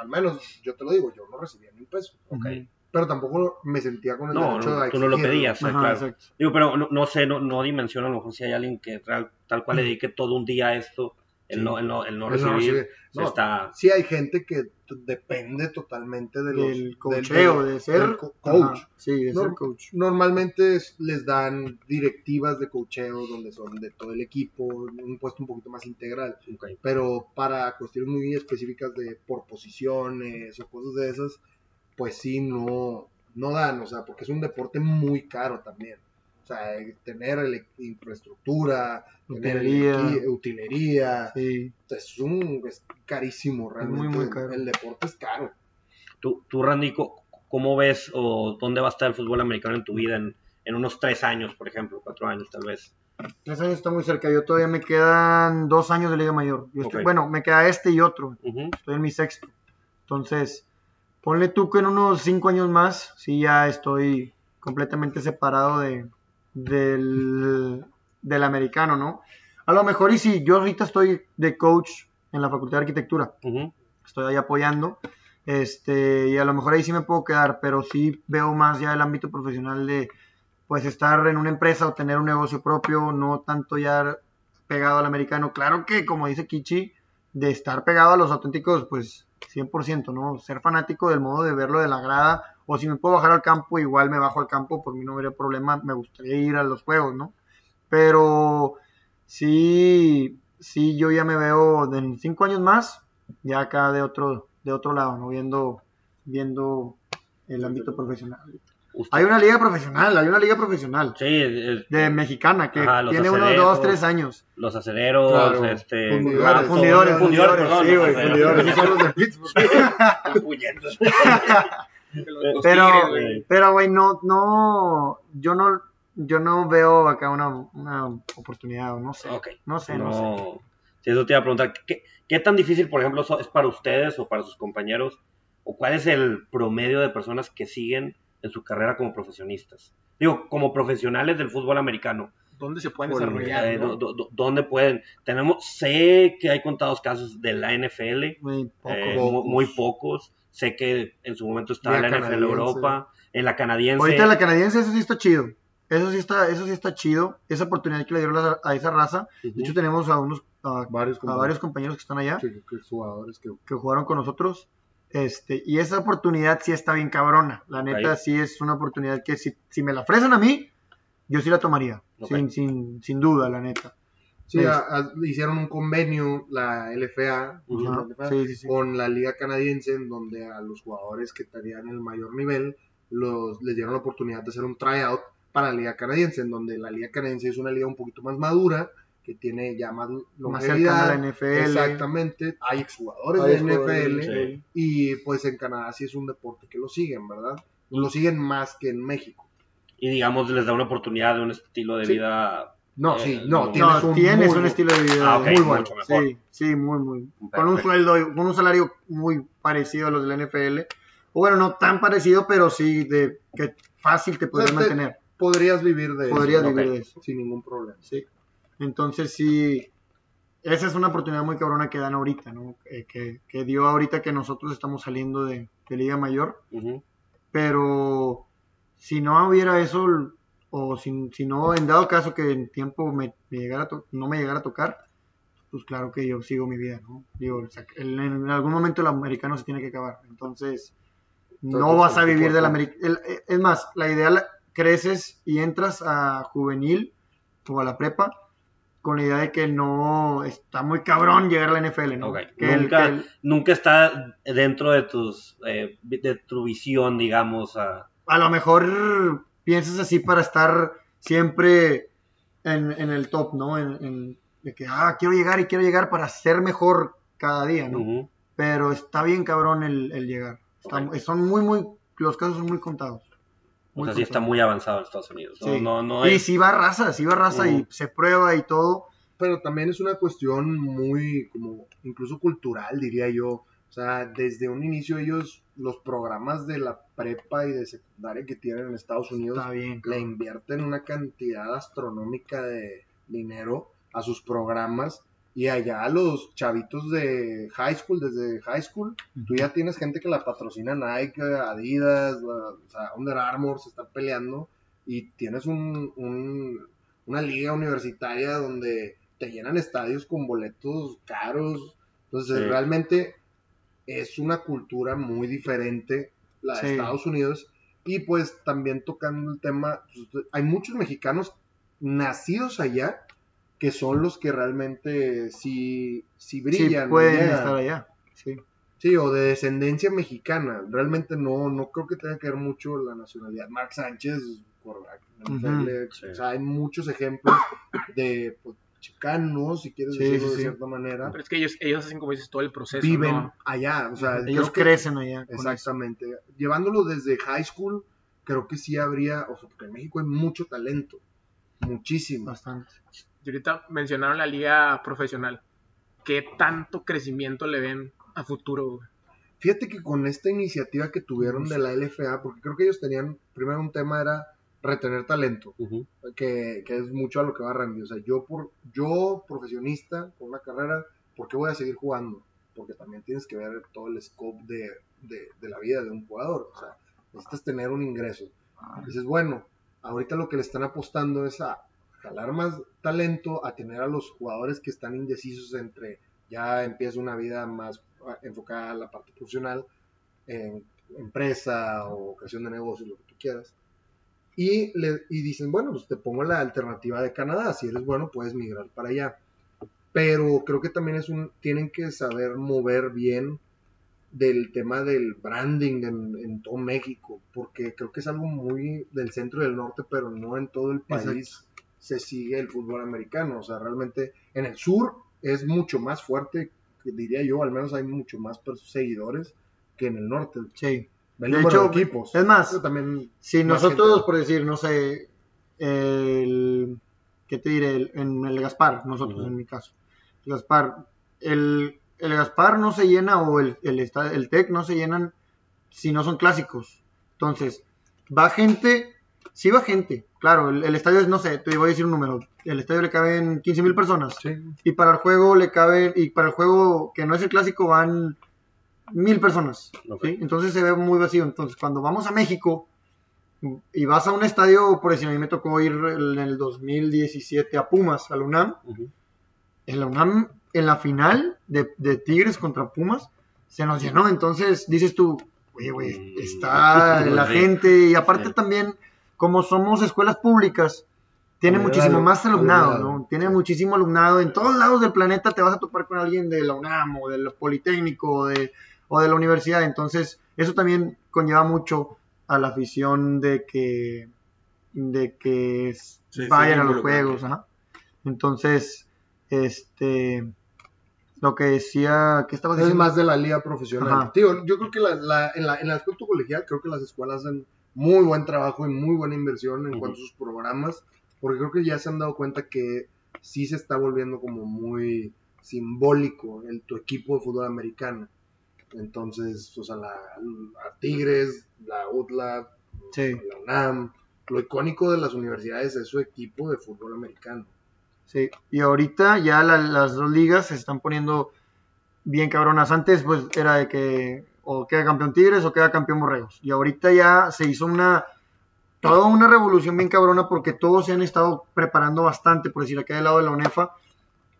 al menos yo te lo digo, yo no recibía ni un peso. Ok. Pero tampoco me sentía con el No, derecho no, a tú no lo pedías, Ajá, claro. exacto. Digo, pero no, no sé, no, no dimensiono a lo mejor si hay alguien que real, tal cual le dedique todo un día a esto, el, Sí. no, el, no, el no Él no recibir, No, está... Sí hay gente que depende totalmente de los, Del coacheo, del- de ser del co- coach. Sí, de No, ser coach. Normalmente es- les dan directivas de coacheo donde son de todo el equipo, un puesto un poquito más integral. Pero para cuestiones muy específicas de por posiciones o cosas de esas, pues sí, no, no dan, o sea, porque es un deporte muy caro también. O sea, tener ele- infraestructura, tener el Utilería. Sí. es, un, es carísimo realmente. muy, muy caro. El deporte es caro. Tú, tú, Randy, ¿cómo ves o dónde va a estar el fútbol americano en tu vida en, en unos tres años, por ejemplo, cuatro años tal vez? Tres años está muy cerca. Yo todavía me quedan dos años de Liga Mayor. Yo estoy- Ok. Bueno, me queda este y otro. Estoy en mi sexto. Entonces, ponle tú que en unos cinco años más, sí ya estoy completamente separado de, del, del americano, ¿no? A lo mejor, y si yo ahorita estoy de coach en la Facultad de Arquitectura, estoy ahí apoyando, este, y a lo mejor ahí sí me puedo quedar, pero sí veo más ya el ámbito profesional de, pues, estar en una empresa o tener un negocio propio, no tanto ya pegado al americano. Claro que, como dice Kichi, de estar pegado a los auténticos, pues, 100%, ¿no? Ser fanático del modo de verlo de la grada, o si me puedo bajar al campo, igual me bajo al campo, por mí no habría problema, me gustaría ir a los juegos, ¿no? Pero sí, sí, yo ya me veo de en cinco años más, ya acá de otro, de otro lado, ¿no? Viendo, viendo el ámbito profesional. Usted- Hay una liga profesional, hay una liga profesional Sí, el- de mexicana que Ajá, tiene unos aceleros. dos, tres años. los acereros, Claro. este... Fundidores, ah, fundidores, fundidores, fundidores, perdón, sí, los güey, acereros. Fundidores, esos son los de Pittsburgh. Los- los Pero, Tigres, güey. güey. pero, güey, no, no, yo no, yo no veo acá una, una oportunidad, o no sé, no sé, no, sé. Sí, eso te iba a preguntar. ¿qué, qué tan difícil, por ejemplo, so- es para ustedes o para sus compañeros? ¿O cuál es el promedio de personas que siguen en su carrera como profesionistas? Digo, como profesionales del fútbol americano. ¿Dónde se pueden desarrollar? Eh, no? ¿Dónde pueden? Tenemos, sé que hay contados casos de la NFL, Muy poco. eh, muy pocos. Sé que en su momento estaba la NFL canadiense. Europa, en la canadiense. Ahorita la canadiense, eso sí está chido. Eso sí está, eso sí está chido. Esa oportunidad que le dieron a, a esa raza. De hecho, tenemos a unos, a, Varios, a compañeros. varios compañeros que están allá, Sí, que- que jugadores que que jugaron con nosotros. Este, y esa oportunidad sí está bien cabrona. La neta, sí es una oportunidad que si, si me la ofrecen a mí, yo sí la tomaría. Sin, sin, sin duda, la neta. Sí, Sí. a- a- hicieron un convenio, la LFA, Ujú. Ajá, la LFA, sí, sí, sí. con la liga canadiense, en donde a los jugadores que estarían en el mayor nivel los, les dieron la oportunidad de hacer un tryout para la liga canadiense, en donde la liga canadiense es una liga un poquito más madura, que tiene ya más Más cercana a longevidad. la NFL. Exactamente, hay exjugadores Hay de jugadores, NFL sí. y pues en Canadá sí es un deporte que lo siguen, ¿verdad? Lo siguen más que en México. Y digamos, les da una oportunidad de un estilo de Sí. vida. No, Eh, sí, no, no, tienes no, un, tienes muy un estilo de vida Ah, muy bueno. mejor. Sí, sí, muy, muy. Con un sueldo, con un salario muy parecido a los de la NFL. O bueno, no tan parecido, pero sí de que fácil te podrías O sea, te- mantener. Podrías vivir de Podrías eso, vivir ok. de eso. sin ningún problema. Sí. Entonces sí, esa es una oportunidad muy cabrona que dan ahorita, ¿no? Eh, que, que dio ahorita que nosotros estamos saliendo de, de Liga Mayor. Pero si no hubiera eso, o si, si no, en dado caso que en tiempo me, me llegara to- no me llegara a tocar, pues claro que yo sigo mi vida, ¿no? Digo, o sea, el- en algún momento el americano se tiene que acabar. Entonces, no Entonces, vas a vivir del americano. Es más, la idea, la- creces y entras a juvenil o a la prepa con la idea de que no está muy cabrón llegar a la NFL, ¿no? Ok. Que el- nunca, que el- nunca está dentro de tus eh, de tu visión, digamos. a- a lo mejor piensas así para estar siempre en, en el top, ¿no? En, en- de que, ah, quiero llegar y quiero llegar para ser mejor cada día, ¿no? Pero está bien cabrón el, el llegar. Está-. Son muy, muy, los casos son muy contados. O Muy sea, sí está muy avanzado en Estados Unidos. No, Sí. no, no Y si va raza, si va raza y se prueba y todo. Pero también es una cuestión muy, como, incluso cultural, diría yo. O sea, desde un inicio ellos, los programas de la prepa y de secundaria que tienen en Estados Unidos, Está bien. le invierten una cantidad astronómica de dinero a sus programas. Y allá los chavitos de high school, desde high school, tú ya tienes gente que la patrocina Nike, Adidas, la- o sea, Under Armour, se están peleando. Y tienes un, un- una liga universitaria donde te llenan estadios con boletos caros. Entonces, Sí. realmente es una cultura muy diferente la de Sí. Estados Unidos. Y pues también tocando el tema, pues, hay muchos mexicanos nacidos allá que son los que realmente sí, sí Sí, brillan. pueden llegan. estar allá. Sí. Sí, o de descendencia mexicana. Realmente no, no creo que tenga que ver mucho la nacionalidad. Mark Sánchez, por. Sí. o sea, hay muchos ejemplos de pues, chicanos, si quieres Sí, decirlo sí, de sí. cierta manera, Pero es que ellos, ellos hacen, como dices, todo el proceso. viven ¿no? allá. O sea, Ellos que- crecen allá. Exactamente. Llevándolo desde high school, creo que sí habría, o sea, porque en México hay mucho talento, muchísimo. Bastante. Y ahorita mencionaron la liga profesional. ¿Qué tanto crecimiento le ven a futuro? Fíjate que con esta iniciativa que tuvieron de la LFA, porque creo que ellos tenían, primero un tema era retener talento, que, que es mucho a lo que va Randy. O sea, yo, por, yo profesionista, con una carrera, ¿por qué voy a seguir jugando? Porque también tienes que ver todo el scope de, de, de la vida de un jugador. O sea, necesitas tener un ingreso. Dices, bueno, ahorita lo que le están apostando es a jalar más talento, a tener a los jugadores que están indecisos entre ya empieza una vida más ah, enfocada a la parte profesional, en empresa o creación de negocios, lo que tú quieras. Y, le, y dicen, bueno, pues te pongo la alternativa de Canadá, si eres bueno puedes migrar para allá. Pero creo que también es un, tienen que saber mover bien del tema del branding en, en todo México, porque creo que es algo muy del centro y del norte, pero no en todo el país se sigue el fútbol americano. O sea, realmente en el sur es mucho más fuerte, diría yo, al menos hay mucho más seguidores que en el norte. Sí. El De hecho, de equipos. es más, también Si más nosotros, gente. por decir, no sé, el, ¿qué te diré? El- en el Gaspar, nosotros en mi caso. El Gaspar, el, el Gaspar no se llena o el, el, el TEC no se llenan si no son clásicos. Entonces, va gente, sí va gente, claro, el, el estadio es, no sé, te voy a decir un número, el estadio le caben 15 mil personas Sí. y para el juego le caben, y para el juego que no es el clásico van mil personas. Entonces se ve muy vacío. Entonces cuando vamos a México y vas a un estadio, por decir, a mí me tocó ir en el 2017 a Pumas, a la UNAM, en la UNAM, en la final de, de Tigres contra Pumas, se nos llenó. Entonces dices tú, oye, güey, Mm, está la gente. Y aparte Sí. también, como somos escuelas públicas, tiene muchísimo más alumnado. ¿no? Tiene muchísimo alumnado. En todos lados del planeta te vas a topar con alguien de la UNAM o del Politécnico o de, o de la universidad. Entonces, eso también conlleva mucho a la afición de que, de que Sí, vayan sí, a los juegos. ajá. Entonces, este, lo que decía, ¿qué estaba Es diciendo? más de la liga profesional. Ajá. Tío, yo creo que la, la- en, la- en el aspecto colegial, creo que las escuelas hacen muy buen trabajo y muy buena inversión en cuanto a sus programas, porque creo que ya se han dado cuenta que sí se está volviendo como muy simbólico el tu equipo de fútbol americano. Entonces, o sea, la, a Tigres, la UTLA, Sí. la UNAM, lo icónico de las universidades es su equipo de fútbol americano. Sí, y ahorita ya la- las dos ligas se están poniendo bien cabronas. Antes pues era de que o queda campeón Tigres o queda campeón Borregos. Y ahorita ya se hizo una toda una revolución bien cabrona porque todos se han estado preparando bastante, por decir acá del lado de la UNEFA.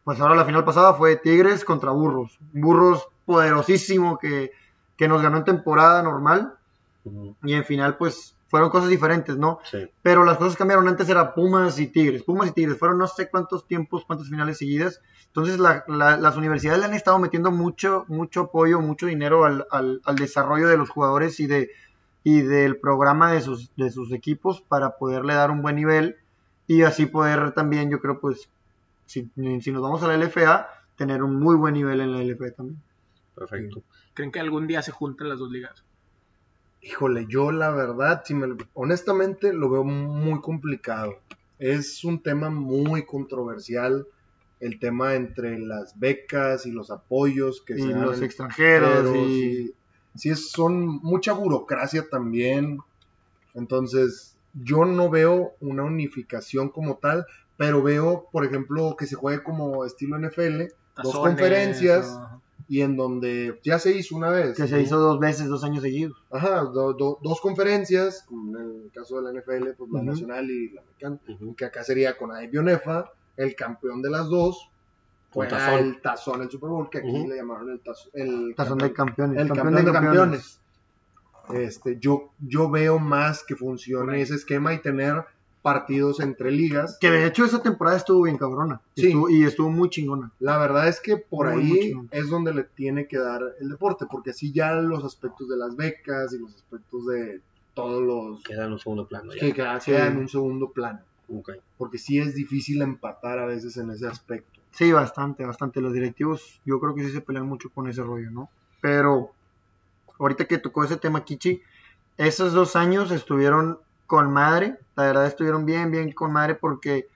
Pues ahora la final pasada fue Tigres contra Burros. Burros poderosísimo que, que nos ganó en temporada normal y en final pues fueron cosas diferentes, ¿no? Sí. pero las cosas cambiaron. Antes era Pumas y Tigres. Pumas y Tigres fueron no sé cuántos tiempos, cuántas finales seguidas. Entonces la- la- las universidades le han estado metiendo mucho, mucho apoyo, mucho dinero al, al- al desarrollo de los jugadores y de y del programa de sus, de sus equipos para poderle dar un buen nivel y así poder también, yo creo, pues, si, si nos vamos a la LFA, tener un muy buen nivel en la LFA también. Perfecto. ¿Creen que algún día se junten las dos ligas? Híjole, yo la verdad, si me lo- honestamente lo veo muy complicado. Es un tema muy controversial, el tema entre las becas y los apoyos que Y se dan los extranjeros y... sí, es- son mucha burocracia también. Entonces, yo no veo una unificación como tal, pero veo, por ejemplo, que se juegue como estilo NFL, dos Tazones, conferencias o- y en donde ya se hizo una vez. que se hizo dos veces, dos años seguidos. Ajá, do- do- dos conferencias, como en el caso de la NFL, pues la nacional y la americana, que acá sería con Bionefa, el campeón de las dos, Con juega tazón. el tazón, el Super Bowl, que aquí le llamaron el tazón. El Tazón campeón- de campeones. el campeón, de campeones. Este, yo, yo veo más que funcione ese esquema y tener partidos entre ligas. Que de hecho esa temporada estuvo bien cabrona. Sí. Estuvo- y estuvo muy chingona. La verdad es que por Muy, ahí es donde le tiene que dar el deporte, porque así ya los aspectos de las becas y los aspectos de todos los Queda en un segundo plano ya. que queda- Sí. queda en un segundo plano. Ok. porque sí es difícil empatar a veces en ese aspecto. Sí, bastante, bastante. Los directivos yo creo que sí se pelean mucho con ese rollo, ¿no? Pero ahorita que tocó ese tema Kichi, esos dos años estuvieron con madre. La verdad estuvieron bien, bien con madre porque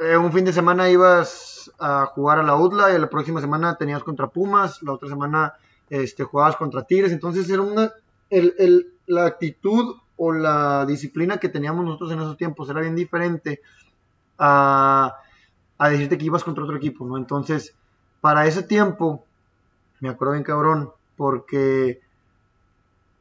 eh, un fin de semana ibas a jugar a la UDLA y la próxima semana tenías contra Pumas, la otra semana este, jugabas contra Tigres. Entonces era una... La actitud o la disciplina que teníamos nosotros en esos tiempos era bien diferente a, a decirte que ibas contra otro equipo, ¿no? Entonces, para ese tiempo, me acuerdo bien cabrón, porque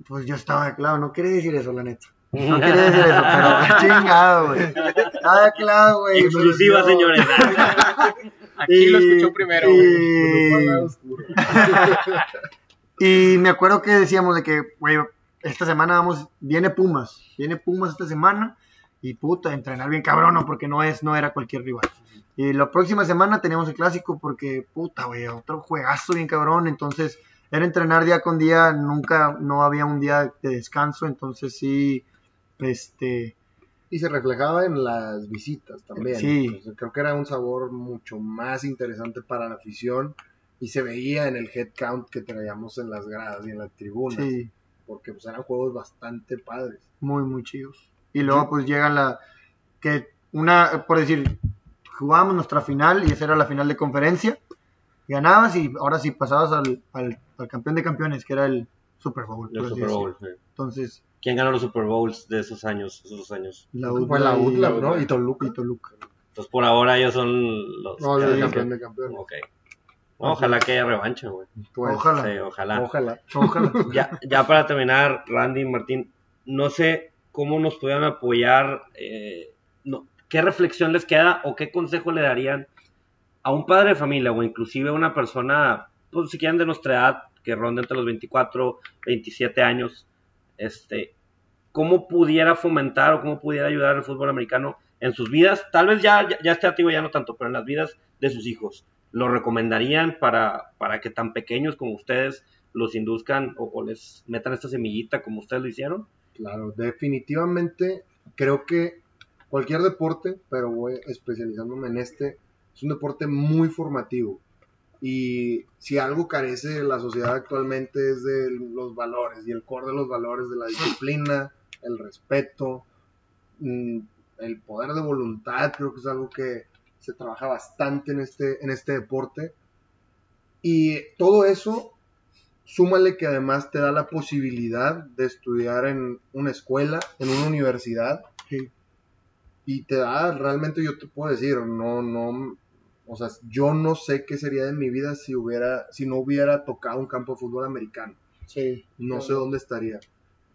pues yo estaba claro, no quería decir eso, la neta. No quería decir eso, pero chingado, güey. Estaba claro, güey. Exclusiva, pero- señores. Aquí lo Y- escuchó primero. güey. y- Y me acuerdo que decíamos de que, güey, esta semana vamos, viene Pumas, viene Pumas esta semana y puta, entrenar bien cabrón, ¿no? porque no es, no era cualquier rival. Y la próxima semana teníamos el clásico porque, puta, güey, otro juegazo bien cabrón, entonces era entrenar día con día, nunca, no había un día de descanso, entonces sí, este, Y se reflejaba en las visitas también. Sí. Entonces, creo que era un sabor mucho más interesante para la afición y se veía en el head count que traíamos en las gradas y en las tribunas. sí, Porque pues eran juegos bastante padres. muy, muy chidos. Y luego pues llega la, que una, por decir, jugábamos nuestra final y esa era la final de conferencia, ganabas y ahora sí pasabas al, al, al campeón de campeones, que era el Super Bowl. El por así Super decirlo. Bowl. sí. Entonces, ¿Quién ganó los Super Bowls de esos años? Esos dos años. la Fue la UTLA, y- ¿no? Y Toluca. y Toluca. Entonces por ahora ellos son los. No, de campeones. Ok. Ojalá que haya revancha, güey. Pues, Ojalá. Sí, ojalá. Ojalá. Ojalá. Ya, ya para terminar, Randy Martín, no sé cómo nos pudieran apoyar, eh, no, qué reflexión les queda o qué consejo le darían a un padre de familia o inclusive a una persona, pues si quieren de nuestra edad, que ronda entre los 24, 27 años, este, cómo pudiera fomentar o cómo pudiera ayudar el fútbol americano en sus vidas, tal vez ya, ya, ya esté activo ya no tanto, pero en las vidas de sus hijos. ¿Lo recomendarían para, para que tan pequeños como ustedes los induzcan o, o les metan esta semillita como ustedes lo hicieron? Claro, definitivamente creo que cualquier deporte, pero voy especializándome en este, es un deporte muy formativo. Y si algo carece la sociedad actualmente es de los valores y el core de los valores de la disciplina, el respeto, mm, el poder de voluntad, creo que es algo que se trabaja bastante en este, en este deporte. Y todo eso súmale que además te da la posibilidad de estudiar en una escuela, en una universidad. Sí. Y te da, realmente yo te puedo decir, no, no, o sea, yo no sé qué sería de mi vida si hubiera, si no hubiera tocado un campo de fútbol americano. Sí. No sé dónde estaría.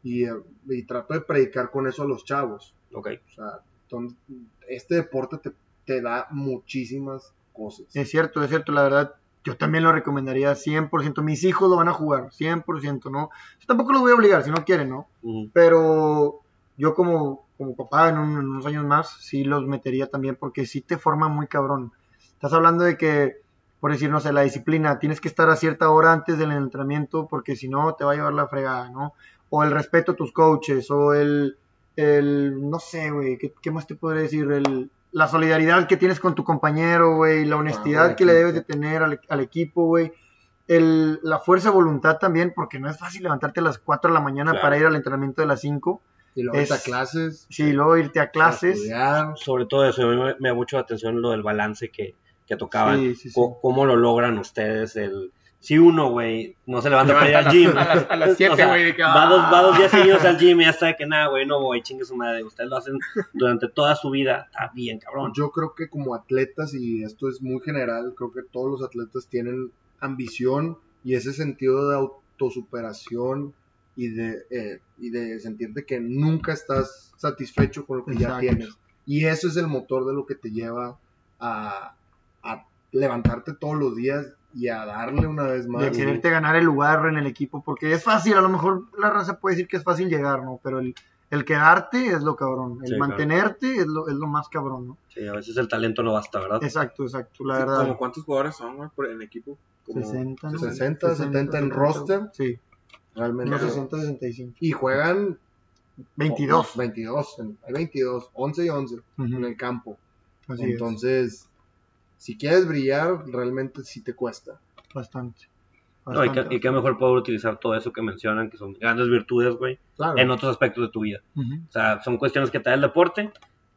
Y, eh, y trato de predicar con eso a los chavos. Ok. O sea, ton- este deporte te, te da muchísimas cosas. Es cierto, es cierto, la verdad, yo también lo recomendaría 100%. Mis hijos lo van a jugar, 100%, ¿no? Yo tampoco los voy a obligar si no quieren, ¿no? Ujú. Pero yo como, como papá en, un- en unos años más, sí los metería también porque sí te forma muy cabrón. Estás hablando de que, por decir, no sé, la disciplina, tienes que estar a cierta hora antes del entrenamiento porque si no te va a llevar la fregada, ¿no? O el respeto a tus coaches, o el, el no sé, güey, ¿qué, qué más te podría decir? El, la solidaridad que tienes con tu compañero, güey, la honestidad el que le debes de tener al, al equipo, güey. El, la fuerza de voluntad también, porque no es fácil levantarte a las 4 de la mañana Claro. para ir al entrenamiento de las 5. Y luego es- a clases. Sí, luego irte a clases. estudiar. Sobre todo eso, a mí me, me da mucho la atención lo del balance que, que tocaban. Sí, sí, ¿Cómo lo logran ustedes? El, si uno, güey, no se levanta para ir al Levanta gym. a las- a las o siete, sea, güey, de que, va, dos, ah. va dos días seguidos al gym y ya está de que nada, güey, no voy, chingue su madre. Ustedes lo hacen durante toda su vida. Está bien, cabrón. Yo creo que como atletas, y esto es muy general, creo que todos los atletas tienen ambición y ese sentido de autosuperación y de, eh, y de sentirte que nunca estás satisfecho con lo que ya tienes. Y eso es el motor de lo que te lleva a, a levantarte todos los días y a darle una vez más. de quererte ganar el lugar en el equipo, porque es fácil, a lo mejor la raza puede decir que es fácil llegar, ¿no? Pero el, el quedarte es lo cabrón, el Sí, claro. mantenerte es, lo, es lo más cabrón, ¿no? Sí, a veces el talento no basta, ¿verdad? Exacto, exacto, la Sí, verdad. ¿Como cuántos jugadores son, güey, por- en equipo? Como 60, ¿no? 60, 70 en roster. Sí, Realmente. unos 60, 65. Y juegan 22. 22, en- hay 22, 11 y 11 en Ujú, el campo. Así es, Entonces, si quieres brillar, realmente sí te cuesta. bastante. No, y, bastante, que, y mejor poder utilizar todo eso que mencionan, que son grandes virtudes, güey, Claro. en otros aspectos de tu vida. O sea, son cuestiones que te da el deporte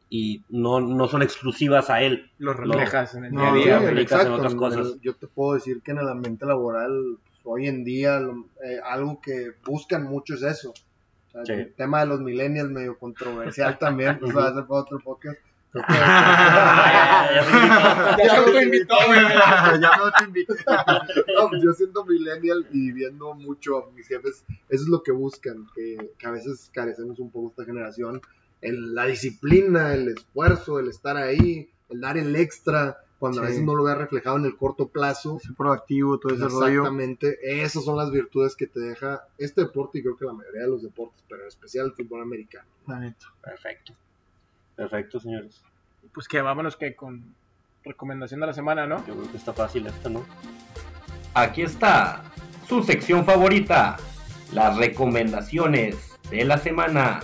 y no, no son exclusivas a él. Lo reflejas en el No, día a día. Sí, aplicas en exacto. otras cosas. yo te puedo decir que en el ambiente laboral, pues, hoy en día, lo- eh, algo que buscan mucho es eso. O sea, Sí. El tema de los millennials medio controversial también, pues va a ser para otro podcast. Ya se invitó. Ya no te invité. No, pues yo siendo millennial y viendo mucho a mis jefes, eso es lo que buscan, que, que a veces carecemos un poco esta generación, el- la disciplina, el esfuerzo, el estar ahí, el dar el extra, cuando a veces no lo vea reflejado en el corto plazo. Ser proactivo, todo ese rollo. Exactamente, esas son las virtudes que te deja este deporte y creo que la mayoría de los deportes, pero en especial el fútbol americano. Perfecto. Perfecto, señores. Pues que vámonos que con recomendación de la semana, ¿no? Yo creo que está fácil esta, ¿no? Aquí está su sección favorita, las recomendaciones de la semana.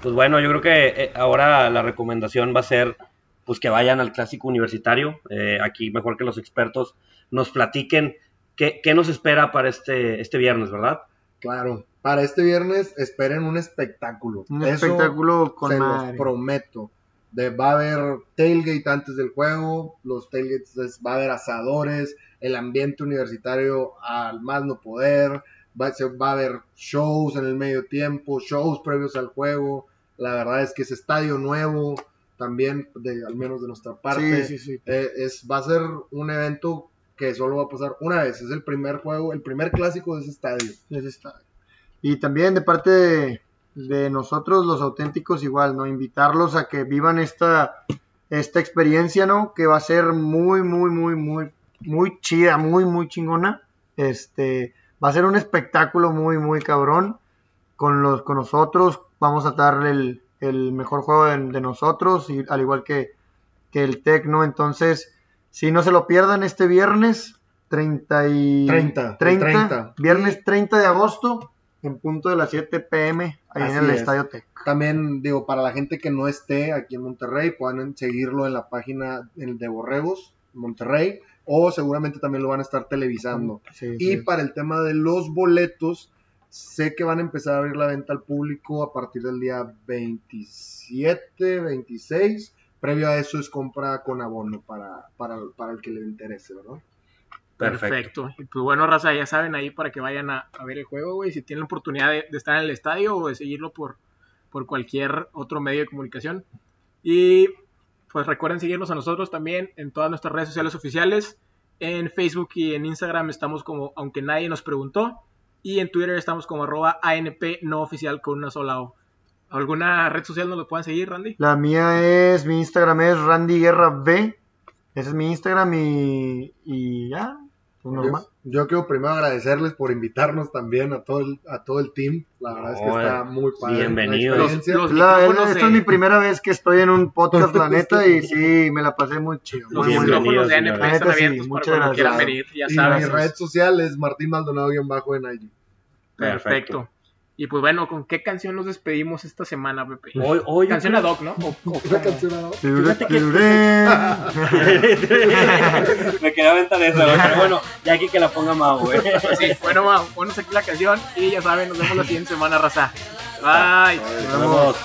Pues bueno, yo creo que eh, ahora la recomendación va a ser pues que vayan al clásico universitario. Eh, aquí mejor que los expertos nos platiquen qué, qué nos espera para este, este viernes, ¿verdad? Claro, para este viernes esperen un espectáculo. Un Eso espectáculo con se madre. los prometo. De, va a haber tailgate antes del juego, los tailgates es- va a haber asadores, el ambiente universitario al más no poder, va, se- va a haber shows en el medio tiempo, shows previos al juego. La verdad es que es estadio nuevo, también de, al menos de nuestra parte. Sí, sí, sí. Eh, es, va a ser un evento que solo va a pasar una vez. Es el primer juego, el primer clásico de ese estadio. Y también de parte de, nosotros, los auténticos, igual, ¿no? Invitarlos a que vivan esta, esta experiencia, ¿no? Que va a ser muy, muy, muy, muy, muy chida, muy, muy chingona. Este, va a ser un espectáculo muy, muy cabrón. Con, los, con nosotros, vamos a darle el, mejor juego de, de nosotros, y, al igual que, que el Tecno. Entonces, si no se lo pierdan este viernes, 30 y 30, 30, 30. viernes 30 de agosto, en punto de las 7 pm, ahí Así en el es. Estadio Tec. También, digo, para la gente que no esté aquí en Monterrey, pueden seguirlo en la página el de Borregos, Monterrey, o seguramente también lo van a estar televisando. Sí, Y sí. para el tema de los boletos, sé que van a empezar a abrir la venta al público a partir del día 27, 26. Previo a eso es compra con abono para, para, para el que le interese, ¿verdad? Perfecto. Y pues bueno, raza, ya saben ahí para que vayan a, a ver el juego, güey. Si tienen la oportunidad de, de estar en el estadio o de seguirlo por, por cualquier otro medio de comunicación. Y pues recuerden seguirnos a nosotros también en todas nuestras redes sociales oficiales. En Facebook y en Instagram estamos como Aunque Nadie Nos Preguntó. Y en Twitter estamos como arroba ANP no oficial con una sola O. ¿Alguna red social lo puedan seguir, Randy? La mía es, mi Instagram es Randy Guerra B. Ese es mi Instagram y, y ya, pues normal. Yo, yo quiero primero agradecerles por invitarnos también a todo el, a todo el team. La verdad es que está muy padre. bienvenidos. la experiencia. Los- La- esta de- es mi primera vez que estoy en un podcast, la neta, y sí, me la pasé muy chido. Los muy, muy bien. micrófonos de Bienvenidos, ANP están abiertos Sí, muchas gracias. venir, ya y mi saben. red social es Martín Maldonado-bajo en IG. Perfecto. Y pues bueno, ¿con qué canción nos despedimos esta semana, Pepe? Hoy, hoy Canción ad hoc, ¿no? O- o- Una canción a- Fíjate que-. Me quería aventar esa, pero bueno, ya aquí que la ponga Mau, güey. Pues sí, bueno, vamos, ponnos aquí la canción y ya saben, nos vemos la siguiente semana, raza. Bye. Nos vemos.